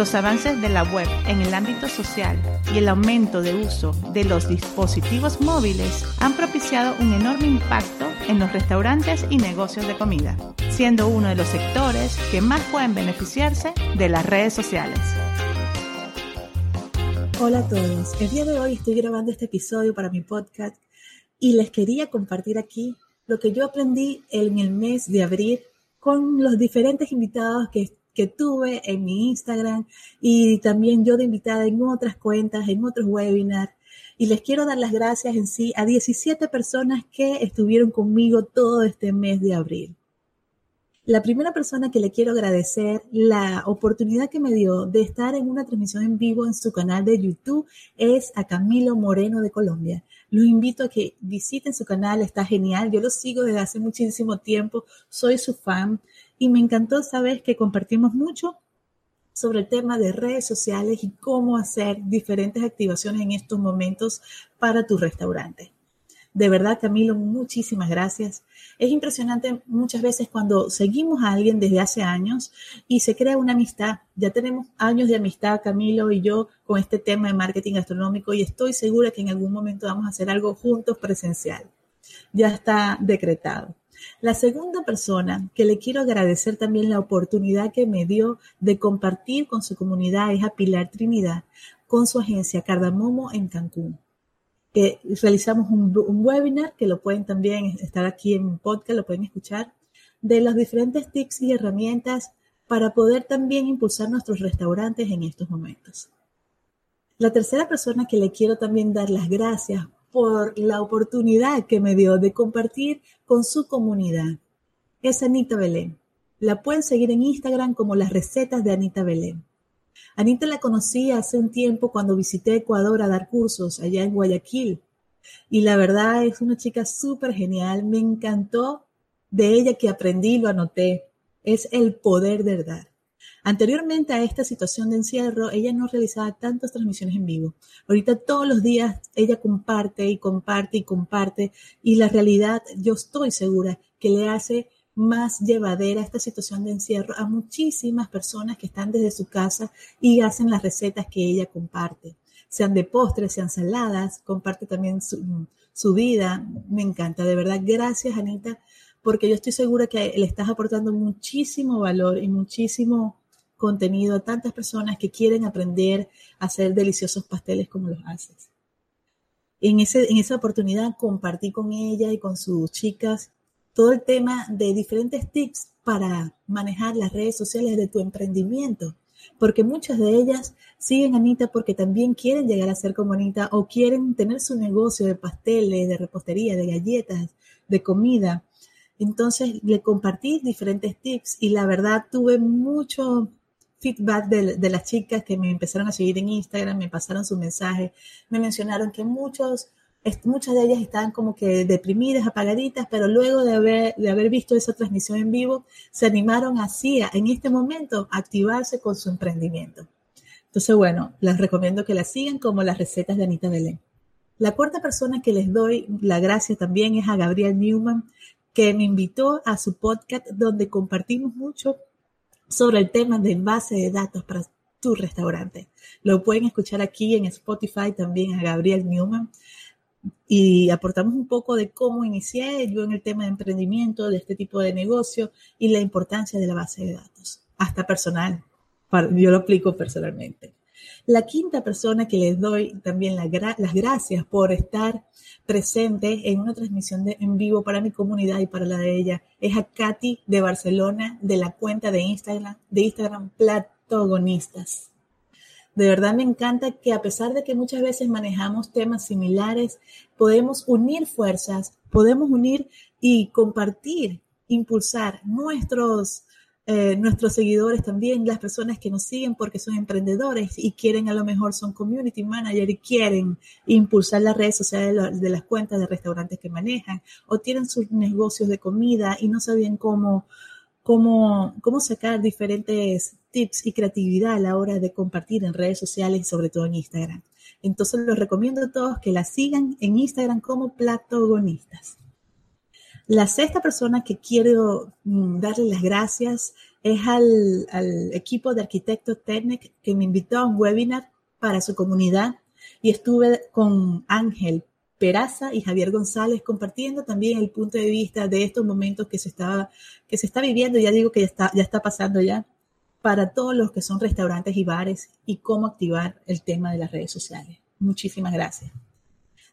Los avances de la web en el ámbito social y el aumento de uso de los dispositivos móviles han propiciado un enorme impacto en los restaurantes y negocios de comida, siendo uno de los sectores que más pueden beneficiarse de las redes sociales. Hola a todos, el día de hoy estoy grabando este episodio para mi podcast y les quería compartir aquí lo que yo aprendí en el mes de abril con los diferentes invitados que, que tuve en mi Instagram y también yo de invitada en otras cuentas, en otros webinars. Y les quiero dar las gracias en sí a 17 personas que estuvieron conmigo todo este mes de abril. La primera persona que le quiero agradecer la oportunidad que me dio de estar en una transmisión en vivo en su canal de YouTube es a Camilo Moreno de Colombia. Los invito a que visiten su canal, está genial. Yo lo sigo desde hace muchísimo tiempo, soy su fan y me encantó saber que compartimos mucho sobre el tema de redes sociales y cómo hacer diferentes activaciones en estos momentos para tu restaurante. De verdad, Camilo, muchísimas gracias. Es impresionante muchas veces cuando seguimos a alguien desde hace años y se crea una amistad. Ya tenemos años de amistad, Camilo y yo, con este tema de marketing gastronómico y estoy segura que en algún momento vamos a hacer algo juntos presencial. Ya está decretado. La segunda persona que le quiero agradecer también la oportunidad que me dio de compartir con su comunidad es a Pilar Trinidad con su agencia Cardamomo en Cancún que realizamos un, webinar que lo pueden también estar aquí en podcast, lo pueden escuchar, de los diferentes tips y herramientas para poder también impulsar nuestros restaurantes en estos momentos. La tercera persona que le quiero también dar las gracias por la oportunidad que me dio de compartir con su comunidad es Anita Belén. La pueden seguir en Instagram como las recetas de Anita Belén. Anita la conocí hace un tiempo cuando visité Ecuador a dar cursos allá en Guayaquil. Y la verdad es una chica súper genial. Me encantó de ella que aprendí lo anoté. Es el poder de dar. Anteriormente a esta situación de encierro, ella no realizaba tantas transmisiones en vivo. Ahorita todos los días ella comparte y comparte y comparte y la realidad yo estoy segura que le hace más llevadera esta situación de encierro a muchísimas personas que están desde su casa y hacen las recetas que ella comparte, sean de postres, sean saladas, comparte también su, su vida. Me encanta, de verdad. Gracias, Anita, porque yo estoy segura que le estás aportando muchísimo valor y muchísimo contenido a tantas personas que quieren aprender a hacer deliciosos pasteles como los haces. En, ese, en esa oportunidad compartí con ella y con sus chicas todo el tema de diferentes tips para manejar las redes sociales de tu emprendimiento. Porque muchas de ellas siguen a Anita porque también quieren llegar a ser como Anita o quieren tener su negocio de pasteles, de repostería, de galletas, de comida. Entonces le compartí diferentes tips y la verdad tuve mucho feedback de, las chicas que me empezaron a seguir en Instagram, me pasaron su mensaje, me mencionaron que muchos muchas de ellas estaban como que deprimidas, apagaditas, pero luego de haber, de haber visto esa transmisión en vivo, se animaron así, en este momento, a activarse con su emprendimiento. Entonces, bueno, les recomiendo que la sigan como las recetas de Anita Belén. La cuarta persona que les doy la gracia también es a Gabriel Newman, que me invitó a su podcast donde compartimos mucho sobre el tema de base de datos para tu restaurante. Lo pueden escuchar aquí en Spotify también a Gabriel Newman y aportamos un poco de cómo inicié yo en el tema de emprendimiento, de este tipo de negocio y la importancia de la base de datos, hasta personal. Yo lo aplico personalmente. La quinta persona que les doy también las gracias por estar presente en una transmisión de, en vivo para mi comunidad y para la de ella es a Katy de Barcelona de la cuenta de Instagram, de Instagram Platogonistas. De verdad me encanta que a pesar de que muchas veces manejamos temas similares, podemos unir fuerzas, podemos unir y compartir, impulsar nuestros, eh, nuestros seguidores también, las personas que nos siguen porque son emprendedores y quieren a lo mejor son community manager y quieren impulsar las redes sociales de las cuentas de restaurantes que manejan o tienen sus negocios de comida y no saben cómo, cómo, cómo sacar diferentes tips y creatividad a la hora de compartir en redes sociales y sobre todo en Instagram. Entonces les recomiendo a todos que la sigan en Instagram como Platogonistas. La sexta persona que quiero mm, darle las gracias es al, equipo de Arquitecto Technic que me invitó a un webinar para su comunidad y estuve con Ángel Peraza y Javier González compartiendo también el punto de vista de estos momentos que se está, que se está viviendo, ya digo que ya está, ya está pasando ya, para todos los que son restaurantes y bares y cómo activar el tema de las redes sociales. Muchísimas gracias.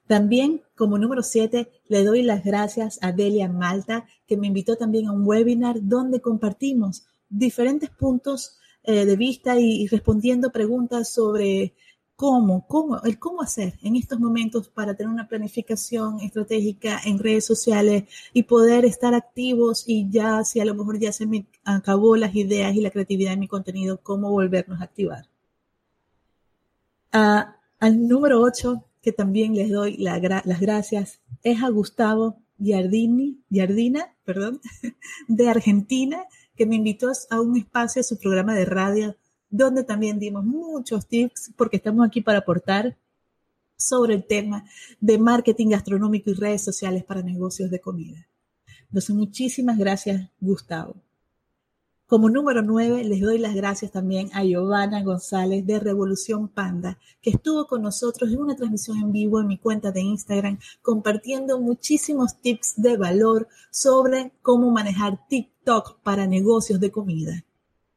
También, como número siete, le doy las gracias a Delia Malta, que me invitó también a un webinar donde compartimos diferentes puntos eh, de vista y, respondiendo preguntas sobre cómo, cómo, el cómo hacer en estos momentos para tener una planificación estratégica en redes sociales y poder estar activos y ya, si a lo mejor ya se me acabó las ideas y la creatividad de mi contenido, cómo volvernos a activar. Ah, al número ocho, que también les doy las gracias es a Gustavo Giardini, Giardina perdón, de Argentina, que me invitó a un espacio, a su programa de radio, donde también dimos muchos tips, porque estamos aquí para aportar sobre el tema de marketing gastronómico y redes sociales para negocios de comida. Entonces, muchísimas gracias, Gustavo. Como número nueve, les doy las gracias también a Giovanna González de Revolución Panda, que estuvo con nosotros en una transmisión en vivo en mi cuenta de Instagram, compartiendo muchísimos tips de valor sobre cómo manejar TikTok para negocios de comida.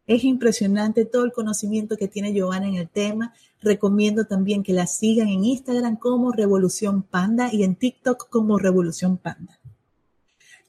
Es impresionante todo el conocimiento que tiene Giovanna en el tema. Recomiendo también que la sigan en Instagram como Revolución Panda y en TikTok como Revolución Panda.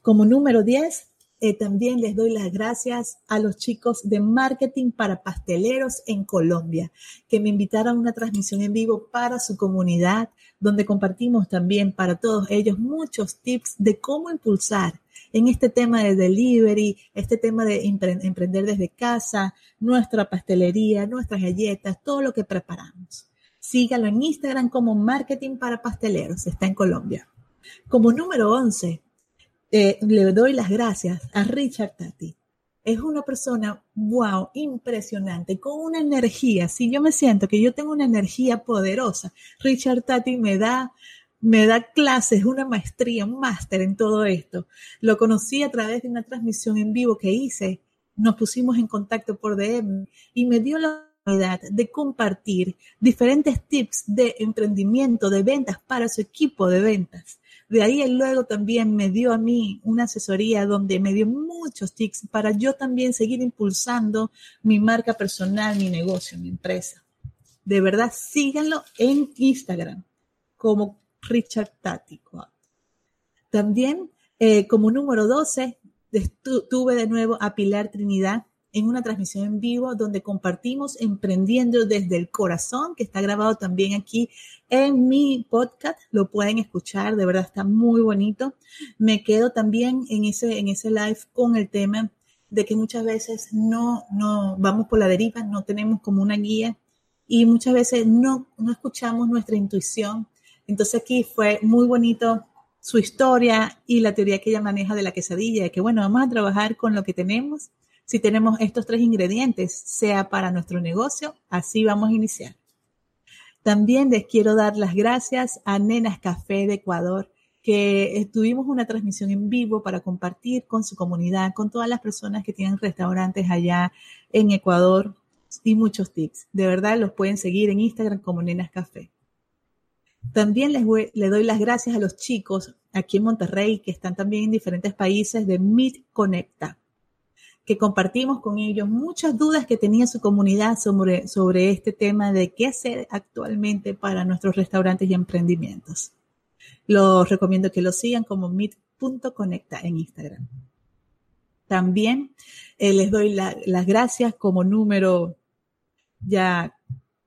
Como número 10, eh, también les doy las gracias a los chicos de Marketing para Pasteleros en Colombia, que me invitaron a una transmisión en vivo para su comunidad, donde compartimos también para todos ellos muchos tips de cómo impulsar en este tema de delivery, este tema de emprender desde casa, nuestra pastelería, nuestras galletas, todo lo que preparamos. Sígalo en Instagram como Marketing para Pasteleros, está en Colombia. Como número 11, le doy las gracias a Richard Tati. Es una persona, wow, impresionante, con una energía. Si yo me siento que yo tengo una energía poderosa, Richard Tati me da, me da clases, una maestría, un máster en todo esto. Lo conocí a través de una transmisión en vivo que hice. Nos pusimos en contacto por DM y me dio la oportunidad de compartir diferentes tips de emprendimiento, de ventas para su equipo de ventas. De ahí él luego también me dio a mí una asesoría donde me dio muchos tips para yo también seguir impulsando mi marca personal, mi negocio, mi empresa. De verdad, síganlo en Instagram como Richard Tático. También, eh, como número 12, tuve de nuevo a Pilar Trinidad, en una transmisión en vivo donde compartimos Emprendiendo desde el Corazón, que está grabado también aquí en mi podcast. Lo pueden escuchar, de verdad está muy bonito. Me quedo también en ese, en ese live con el tema de que muchas veces no, no vamos por la deriva, no tenemos como una guía y muchas veces no, no escuchamos nuestra intuición. Entonces aquí fue muy bonito su historia y la teoría que ella maneja de la quesadilla, de que bueno, vamos a trabajar con lo que tenemos si tenemos estos tres ingredientes, sea para nuestro negocio, así vamos a iniciar. También les quiero dar las gracias a Nenas Café de Ecuador, que tuvimos una transmisión en vivo para compartir con su comunidad, con todas las personas que tienen restaurantes allá en Ecuador y muchos tips. De verdad, los pueden seguir en Instagram como Nenas Café. También les, les doy las gracias a los chicos aquí en Monterrey que están también en diferentes países de Meet Conecta que compartimos con ellos muchas dudas que tenía su comunidad sobre, sobre este tema de qué hacer actualmente para nuestros restaurantes y emprendimientos. Los recomiendo que lo sigan como meet.conecta en Instagram. También eh, les doy las gracias como número ya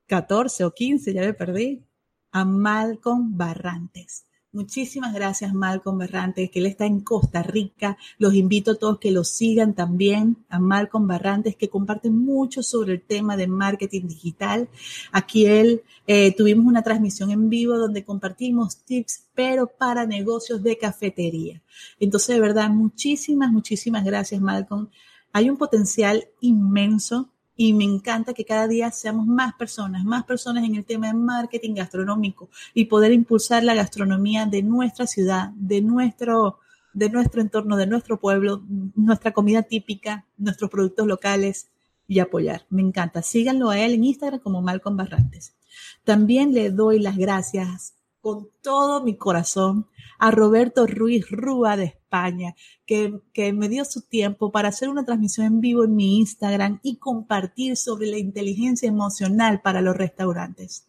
14 o 15, ya me perdí, a Malcolm Barrantes. Muchísimas gracias, Malcolm Barrantes, que él está en Costa Rica. Los invito a todos que lo sigan también, a Malcolm Barrantes, que comparte mucho sobre el tema de marketing digital. Aquí él eh, tuvimos una transmisión en vivo donde compartimos tips, pero para negocios de cafetería. Entonces, de verdad, muchísimas, muchísimas gracias, Malcolm. Hay un potencial inmenso y me encanta que cada día seamos más personas, más personas en el tema de marketing gastronómico y poder impulsar la gastronomía de nuestra ciudad, de nuestro, de nuestro entorno, de nuestro pueblo, nuestra comida típica, nuestros productos locales y apoyar. Me encanta. Síganlo a él en Instagram como Malcolm Barrantes. También le doy las gracias con todo mi corazón a Roberto Ruiz Rúa de España, que, que, me dio su tiempo para hacer una transmisión en vivo en mi Instagram y compartir sobre la inteligencia emocional para los restaurantes.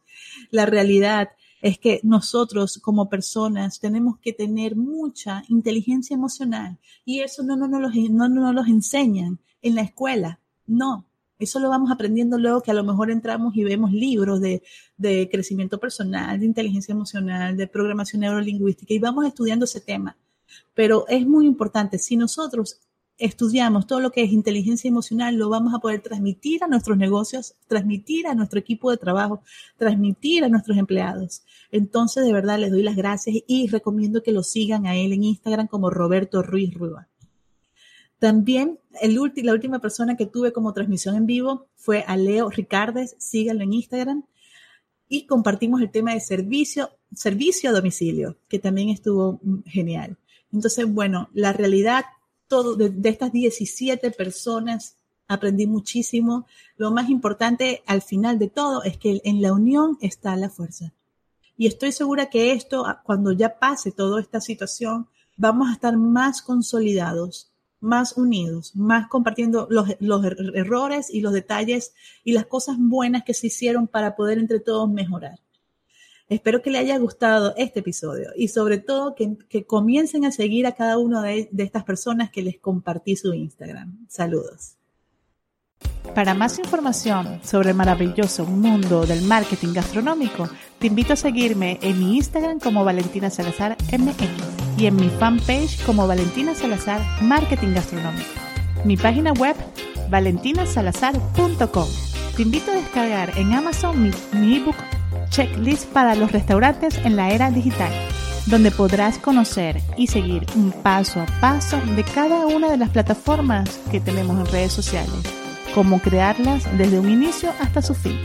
La realidad es que nosotros como personas tenemos que tener mucha inteligencia emocional y eso no nos no, no, no, los enseñan en la escuela. No, eso lo vamos aprendiendo luego que a lo mejor entramos y vemos libros de, de crecimiento personal, de inteligencia emocional, de programación neurolingüística y vamos estudiando ese tema. Pero es muy importante, si nosotros estudiamos todo lo que es inteligencia emocional, lo vamos a poder transmitir a nuestros negocios, transmitir a nuestro equipo de trabajo, transmitir a nuestros empleados. Entonces, de verdad, les doy las gracias y recomiendo que lo sigan a él en Instagram como Roberto Ruiz Rúa. También el la última persona que tuve como transmisión en vivo fue a Leo Ricardes, síganlo en Instagram. Y compartimos el tema de servicio, servicio a domicilio, que también estuvo genial. Entonces, bueno, la realidad de, de estas 17 personas aprendí muchísimo. Lo más importante al final de todo es que en la unión está la fuerza. Y estoy segura que esto, cuando ya pase toda esta situación, vamos a estar más consolidados más unidos, más compartiendo los, er-, errores y los detalles y las cosas buenas que se hicieron para poder entre todos mejorar. Espero que le haya gustado este episodio y sobre todo que, comiencen a seguir a cada una de, de estas personas que les compartí su Instagram. Saludos. Para más información sobre el maravilloso mundo del marketing gastronómico, te invito a seguirme en mi Instagram como Valentina Salazar MX y en mi fanpage como Valentina Salazar Marketing Gastronómico. Mi página web valentinasalazar.com. Te invito a descargar en Amazon mi, mi ebook Checklist para los restaurantes en la era digital, donde podrás conocer y seguir un paso a paso de cada una de las plataformas que tenemos en redes sociales, cómo crearlas desde un inicio hasta su fin